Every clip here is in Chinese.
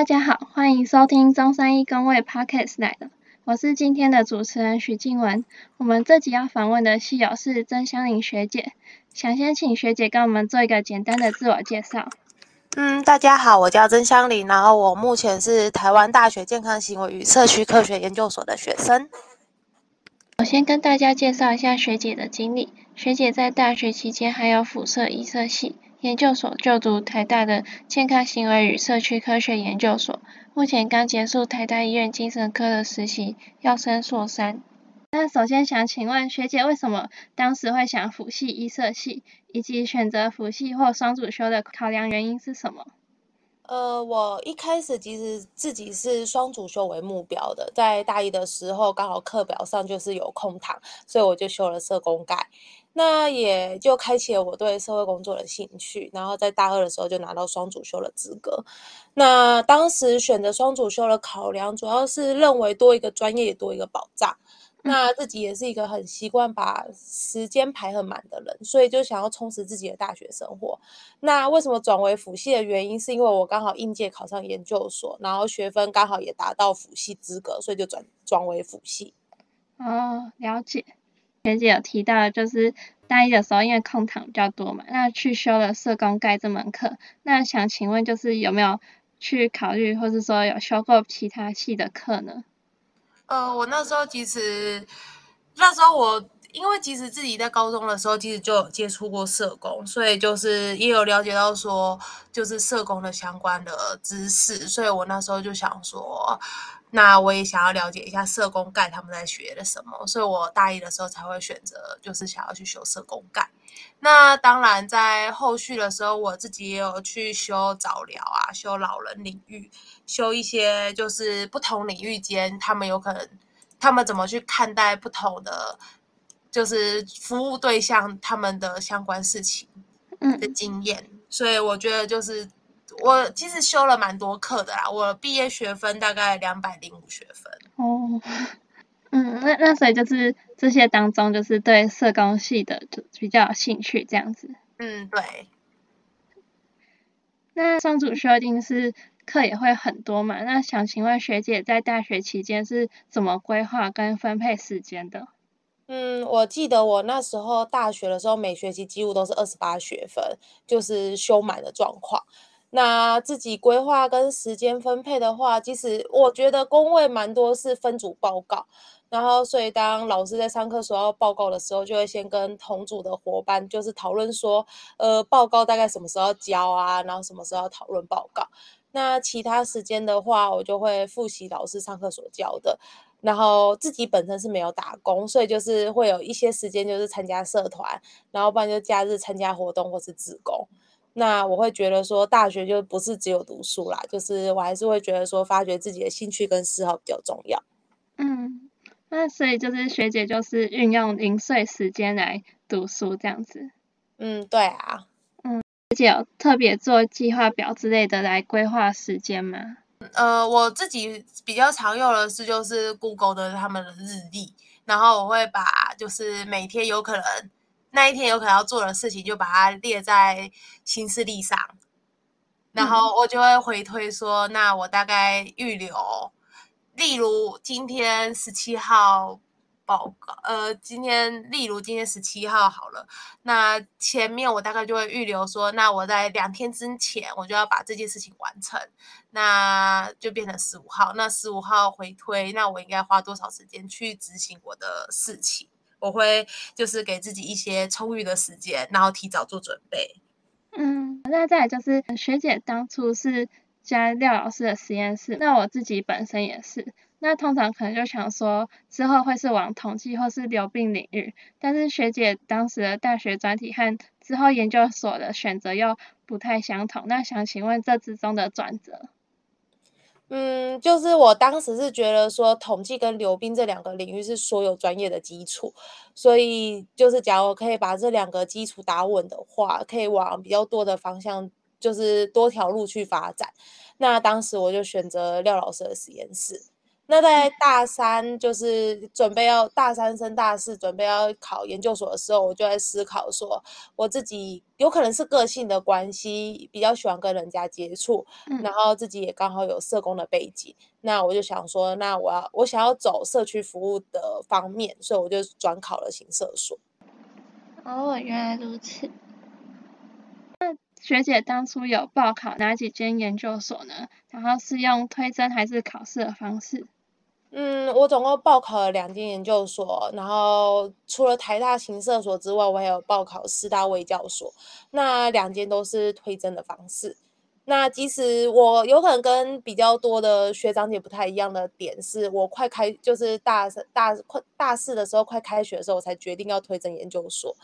大家好，欢迎收听中山一工位 Podcast 来了，我是今天的主持人许静文。我们这集要访问的系友是曾香玲学姐，想先请学姐跟我们做一个简单的自我介绍。嗯，大家好，我叫曾香玲，然后我目前是台湾大学健康行为与社区科学研究所的学生。我先跟大家介绍一下学姐的经历。学姐在大学期间还有辐射医社系。研究所就读台大的健康行为与社区科学研究所，目前刚结束台大医院精神科的实习，要升硕三。那首先想请问学姐，为什么当时会想辅系医社系，以及选择辅系或双主修的考量原因是什么？呃，我一开始其实自己是双主修为目标的，在大一的时候刚好课表上就是有空堂，所以我就修了社工概。那也就开启了我对社会工作的兴趣，然后在大二的时候就拿到双主修的资格。那当时选择双主修的考量，主要是认为多一个专业多一个保障。那自己也是一个很习惯把时间排很满的人，所以就想要充实自己的大学生活。那为什么转为辅系的原因，是因为我刚好应届考上研究所，然后学分刚好也达到辅系资格，所以就转转为辅系。哦，了解。学姐有提到，就是大一的时候，因为空堂比较多嘛，那去修了社工概这门课。那想请问，就是有没有去考虑，或是说有修过其他系的课呢？呃，我那时候其实那时候我因为其实自己在高中的时候，其实就有接触过社工，所以就是也有了解到说，就是社工的相关的知识，所以我那时候就想说。那我也想要了解一下社工概他们在学的什么，所以我大一的时候才会选择，就是想要去修社工概。那当然，在后续的时候，我自己也有去修早疗啊，修老人领域，修一些就是不同领域间他们有可能，他们怎么去看待不同的，就是服务对象他们的相关事情的经验。所以我觉得就是。我其实修了蛮多课的啦，我毕业学分大概两百零五学分。哦，嗯，那那所以就是这些当中，就是对社工系的就比较有兴趣这样子。嗯，对。那双主修一定是课也会很多嘛？那想请问学姐在大学期间是怎么规划跟分配时间的？嗯，我记得我那时候大学的时候，每学期几乎都是二十八学分，就是修满的状况。那自己规划跟时间分配的话，其实我觉得工位蛮多是分组报告，然后所以当老师在上课时候要报告的时候，就会先跟同组的伙伴就是讨论说，呃，报告大概什么时候交啊，然后什么时候要讨论报告。那其他时间的话，我就会复习老师上课所教的，然后自己本身是没有打工，所以就是会有一些时间就是参加社团，然后不然就假日参加活动或是自工。那我会觉得说，大学就不是只有读书啦，就是我还是会觉得说，发掘自己的兴趣跟嗜好比较重要。嗯，那所以就是学姐就是运用零碎时间来读书这样子。嗯，对啊。嗯，学姐有特别做计划表之类的来规划时间吗？呃，我自己比较常用的是就是 Google 的他们的日历，然后我会把就是每天有可能。那一天有可能要做的事情，就把它列在行事历上，然后我就会回推说，那我大概预留，例如今天十七号报告，呃，今天例如今天十七号好了，那前面我大概就会预留说，那我在两天之前我就要把这件事情完成，那就变成十五号，那十五号回推，那我应该花多少时间去执行我的事情？我会就是给自己一些充裕的时间，然后提早做准备。嗯，那再来就是学姐当初是加廖老师的实验室，那我自己本身也是，那通常可能就想说之后会是往统计或是流病领域，但是学姐当时的大学专题和之后研究所的选择又不太相同，那想请问这之中的转折？嗯，就是我当时是觉得说，统计跟流冰这两个领域是所有专业的基础，所以就是假如可以把这两个基础打稳的话，可以往比较多的方向，就是多条路去发展。那当时我就选择廖老师的实验室。那在大三就是准备要大三升大四，准备要考研究所的时候，我就在思考说，我自己有可能是个性的关系，比较喜欢跟人家接触，然后自己也刚好有社工的背景，那我就想说，那我要我想要走社区服务的方面，所以我就转考了行社所。哦，原来如此。那学姐当初有报考哪几间研究所呢？然后是用推甄还是考试的方式？嗯，我总共报考了两间研究所，然后除了台大行社所之外，我还有报考师大卫教所，那两间都是推甄的方式。那即使我有可能跟比较多的学长姐不太一样的点，是我快开就是大大快大四的时候，快开学的时候，我才决定要推甄研究所，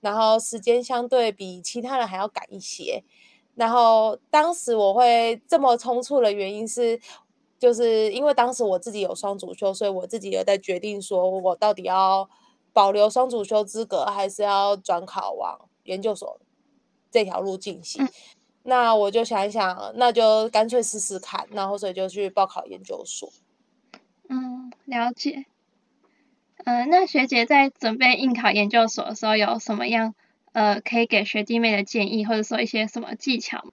然后时间相对比其他人还要赶一些。然后当时我会这么匆促的原因是。就是因为当时我自己有双主修，所以我自己也在决定说，我到底要保留双主修资格，还是要转考往研究所这条路进行。那我就想一想，那就干脆试试看，然后所以就去报考研究所。嗯，了解。嗯，那学姐在准备应考研究所的时候，有什么样呃可以给学弟妹的建议，或者说一些什么技巧？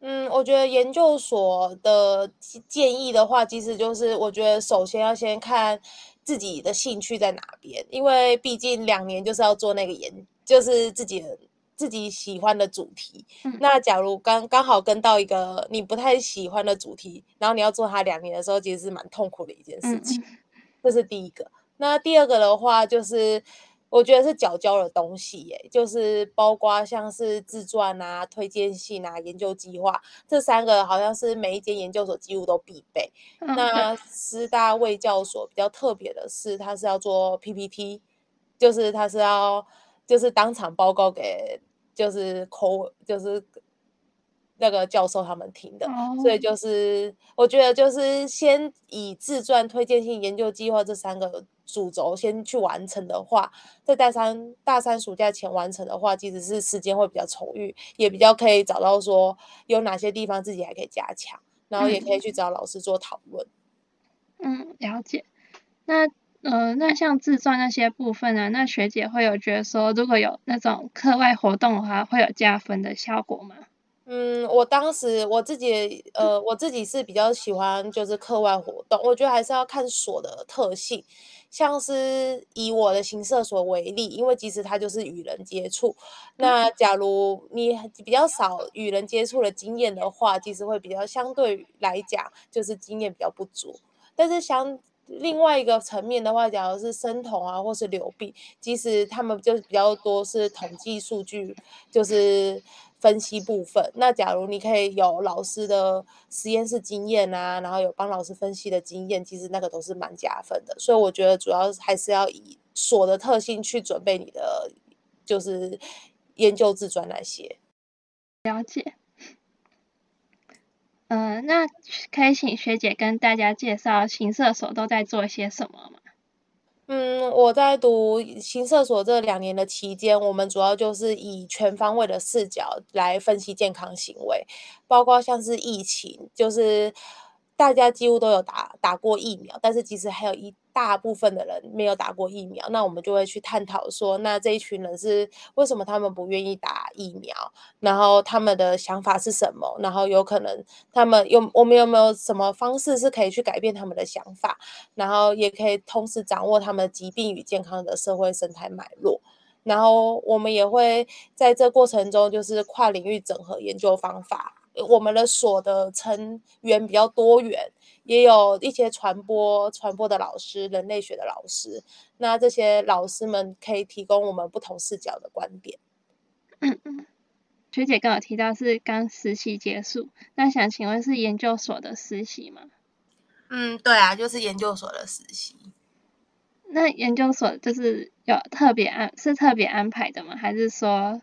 嗯，我觉得研究所的建议的话，其实就是我觉得首先要先看自己的兴趣在哪边，因为毕竟两年就是要做那个研，就是自己自己喜欢的主题。那假如刚刚好跟到一个你不太喜欢的主题，然后你要做它两年的时候，其实是蛮痛苦的一件事情。这是第一个。那第二个的话就是。我觉得是缴交的东西，耶，就是包括像是自传啊、推荐信啊、研究计划这三个，好像是每一间研究所几乎都必备。那师大卫教所比较特别的是，它是要做 PPT，就是它是要就是当场报告给就是口就是那个教授他们听的，所以就是我觉得就是先以自传、推荐信、研究计划这三个。主轴先去完成的话，在大三大三暑假前完成的话，其实是时间会比较充裕，也比较可以找到说有哪些地方自己还可以加强，然后也可以去找老师做讨论。嗯，了解。那呃，那像自传那些部分呢？那学姐会有觉得说，如果有那种课外活动的话，会有加分的效果吗？嗯，我当时我自己呃，我自己是比较喜欢就是课外活动，我觉得还是要看所的特性。像是以我的行社所为例，因为其实它就是与人接触，那假如你比较少与人接触的经验的话，其实会比较相对来讲就是经验比较不足。但是相另外一个层面的话，假如是生酮啊或是流病，其实他们就是比较多是统计数据，就是。分析部分，那假如你可以有老师的实验室经验啊，然后有帮老师分析的经验，其实那个都是蛮加分的。所以我觉得主要还是要以所的特性去准备你的，就是研究自传那些。了解。嗯，那可以请学姐跟大家介绍行社所都在做些什么吗？嗯，我在读新社所这两年的期间，我们主要就是以全方位的视角来分析健康行为，包括像是疫情，就是大家几乎都有打打过疫苗，但是其实还有一。大部分的人没有打过疫苗，那我们就会去探讨说，那这一群人是为什么他们不愿意打疫苗？然后他们的想法是什么？然后有可能他们有我们有没有什么方式是可以去改变他们的想法？然后也可以同时掌握他们疾病与健康的社会生态脉络。然后我们也会在这过程中就是跨领域整合研究方法。我们的所的成员比较多元。也有一些传播传播的老师，人类学的老师，那这些老师们可以提供我们不同视角的观点。嗯嗯，学姐刚好提到是刚实习结束，那想请问是研究所的实习吗？嗯，对啊，就是研究所的实习。那研究所就是有特别安是特别安排的吗？还是说？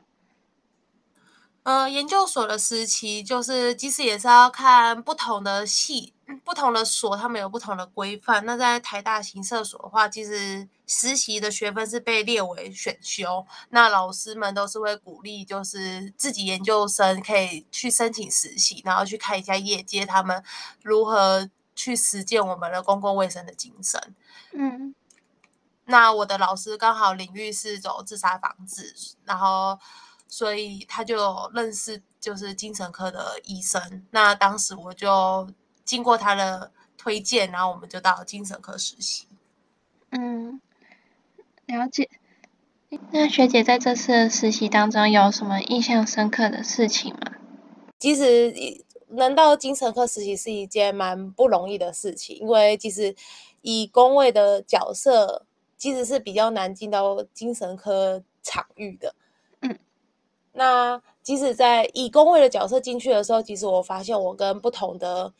呃，研究所的时期就是，即使也是要看不同的系、不同的所，他们有不同的规范。那在台大行社所的话，其实实习的学分是被列为选修，那老师们都是会鼓励，就是自己研究生可以去申请实习，然后去看一下业界他们如何去实践我们的公共卫生的精神。嗯，那我的老师刚好领域是走自杀防治，然后所以他就认识就是精神科的医生。那当时我就经过他的推荐，然后我们就到精神科实习。嗯，了解。那学姐在这次的实习当中有什么印象深刻的事情吗？其实能到精神科实习是一件蛮不容易的事情，因为其实以工位的角色，其实是比较难进到精神科场域的。嗯，那即使在以工位的角色进去的时候，其实我发现我跟不同的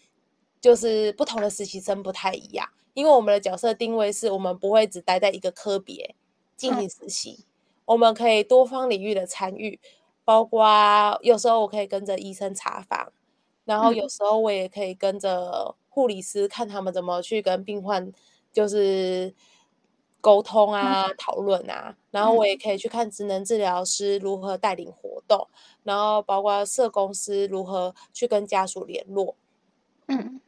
就是不同的实习生不太一样，因为我们的角色定位是我们不会只待在一个科别。进行实习，我们可以多方领域的参与，包括有时候我可以跟着医生查房，然后有时候我也可以跟着护理师看他们怎么去跟病患就是沟通啊、讨论啊，然后我也可以去看职能治疗师如何带领活动，然后包括社工师如何去跟家属联络，嗯。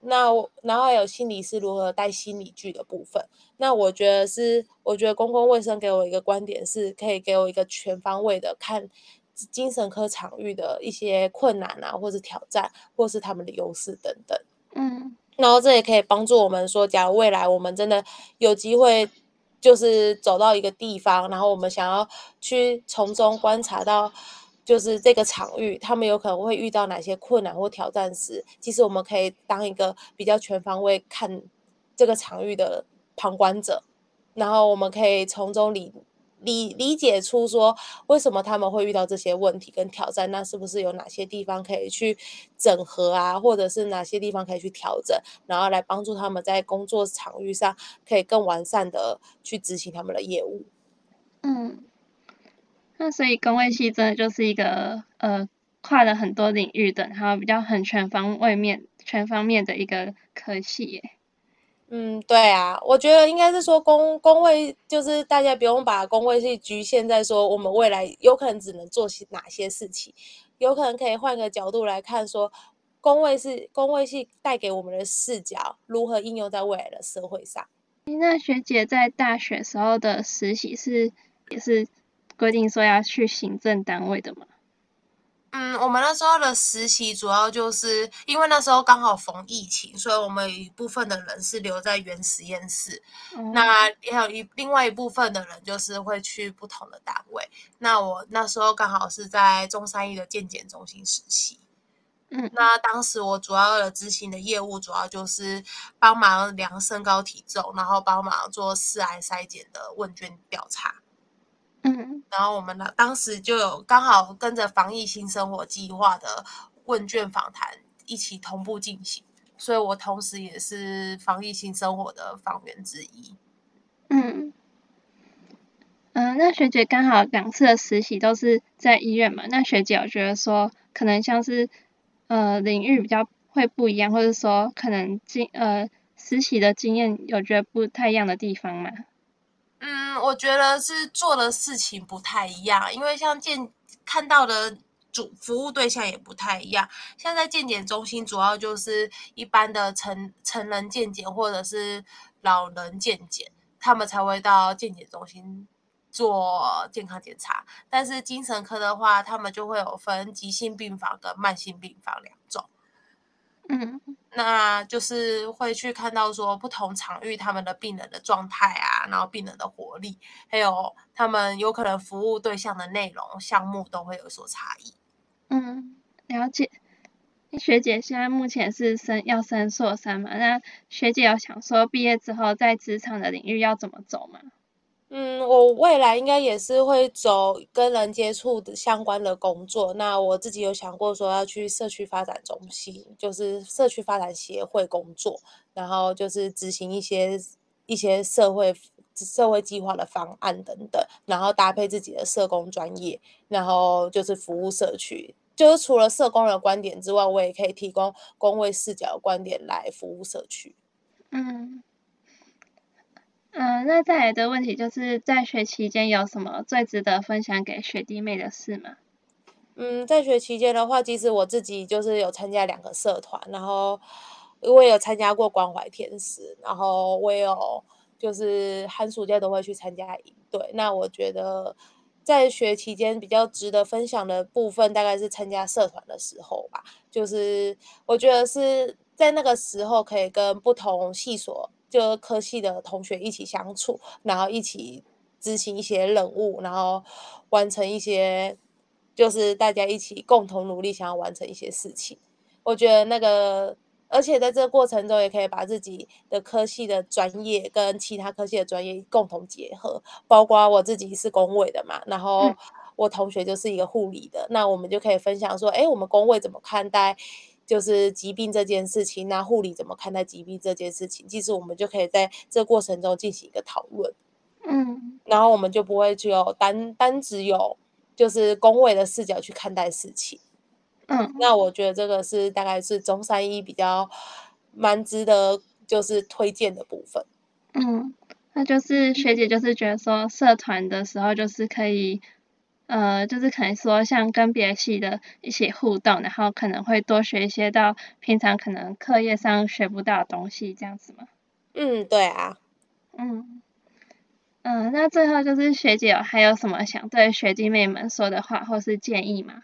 那我，然后还有心理是如何带心理剧的部分。那我觉得是，我觉得公共卫生给我一个观点，是可以给我一个全方位的看精神科场域的一些困难啊，或是挑战，或是他们的优势等等。嗯，然后这也可以帮助我们说，假如未来我们真的有机会，就是走到一个地方，然后我们想要去从中观察到。就是这个场域，他们有可能会遇到哪些困难或挑战时，其实我们可以当一个比较全方位看这个场域的旁观者，然后我们可以从中理理理解出说为什么他们会遇到这些问题跟挑战，那是不是有哪些地方可以去整合啊，或者是哪些地方可以去调整，然后来帮助他们在工作场域上可以更完善的去执行他们的业务。嗯。那所以工位系真的就是一个呃跨了很多领域的，然后比较很全方位面全方面的一个科系耶。嗯，对啊，我觉得应该是说工工位就是大家不用把工位系局限在说我们未来有可能只能做些哪些事情，有可能可以换个角度来看说工位是工位系带给我们的视角如何应用在未来的社会上。那学姐在大学时候的实习是也是。规定说要去行政单位的吗？嗯，我们那时候的实习主要就是因为那时候刚好逢疫情，所以我们一部分的人是留在原实验室，那也有一另外一部分的人就是会去不同的单位。那我那时候刚好是在中山医的健检中心实习，嗯，那当时我主要的执行的业务主要就是帮忙量身高体重，然后帮忙做四癌筛检的问卷调查。嗯，然后我们呢，当时就有刚好跟着防疫新生活计划的问卷访谈一起同步进行，所以我同时也是防疫新生活的访员之一。嗯，嗯，那学姐刚好两次的实习都是在医院嘛？那学姐我觉得说，可能像是呃领域比较会不一样，或者说可能经呃实习的经验有觉得不太一样的地方吗？嗯，我觉得是做的事情不太一样，因为像健看到的主服务对象也不太一样。像在健检中心，主要就是一般的成成人健检或者是老人健检，他们才会到健检中心做健康检查。但是精神科的话，他们就会有分急性病房跟慢性病房两种。嗯。那就是会去看到说不同场域他们的病人的状态啊，然后病人的活力，还有他们有可能服务对象的内容项目都会有所差异。嗯，了解。学姐现在目前是升要升硕三嘛？那学姐有想说毕业之后在职场的领域要怎么走吗？嗯，我未来应该也是会走跟人接触的相关的工作。那我自己有想过说要去社区发展中心，就是社区发展协会工作，然后就是执行一些一些社会社会计划的方案等等，然后搭配自己的社工专业，然后就是服务社区。就是除了社工的观点之外，我也可以提供工位视角的观点来服务社区。嗯。嗯，那再来的问题就是在学期间有什么最值得分享给学弟妹的事吗？嗯，在学期间的话，其实我自己就是有参加两个社团，然后我也有参加过关怀天使，然后我也有就是寒暑假都会去参加营队。那我觉得在学期间比较值得分享的部分，大概是参加社团的时候吧。就是我觉得是在那个时候可以跟不同系所就科系的同学一起相处，然后一起执行一些任务，然后完成一些就是大家一起共同努力想要完成一些事情。我觉得那个。而且在这个过程中，也可以把自己的科系的专业跟其他科系的专业共同结合，包括我自己是工位的嘛，然后我同学就是一个护理的，那我们就可以分享说，哎，我们工位怎么看待就是疾病这件事情，那护理怎么看待疾病这件事情，其实我们就可以在这过程中进行一个讨论，嗯，然后我们就不会只有单单只有就是工位的视角去看待事情。嗯，那我觉得这个是大概是中山医比较蛮值得就是推荐的部分。嗯，那就是学姐就是觉得说社团的时候就是可以，呃，就是可能说像跟别的系的一起互动，然后可能会多学一些到平常可能课业上学不到的东西，这样子吗？嗯，对啊。嗯嗯，那最后就是学姐还有什么想对学弟妹们说的话或是建议吗？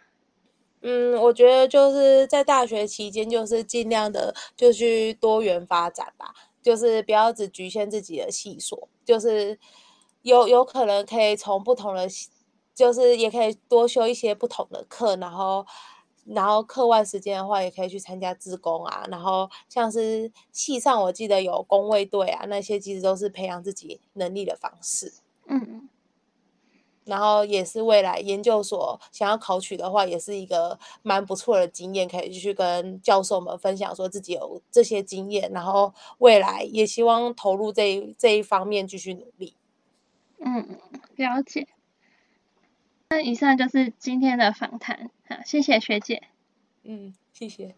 嗯，我觉得就是在大学期间，就是尽量的就去多元发展吧，就是不要只局限自己的系所，就是有有可能可以从不同的，就是也可以多修一些不同的课，然后然后课外时间的话，也可以去参加自工啊，然后像是系上我记得有工卫队啊，那些其实都是培养自己能力的方式。嗯嗯。然后也是未来研究所想要考取的话，也是一个蛮不错的经验，可以继续跟教授们分享，说自己有这些经验，然后未来也希望投入这这一方面继续努力。嗯，了解。那以上就是今天的访谈，好，谢谢学姐。嗯，谢谢。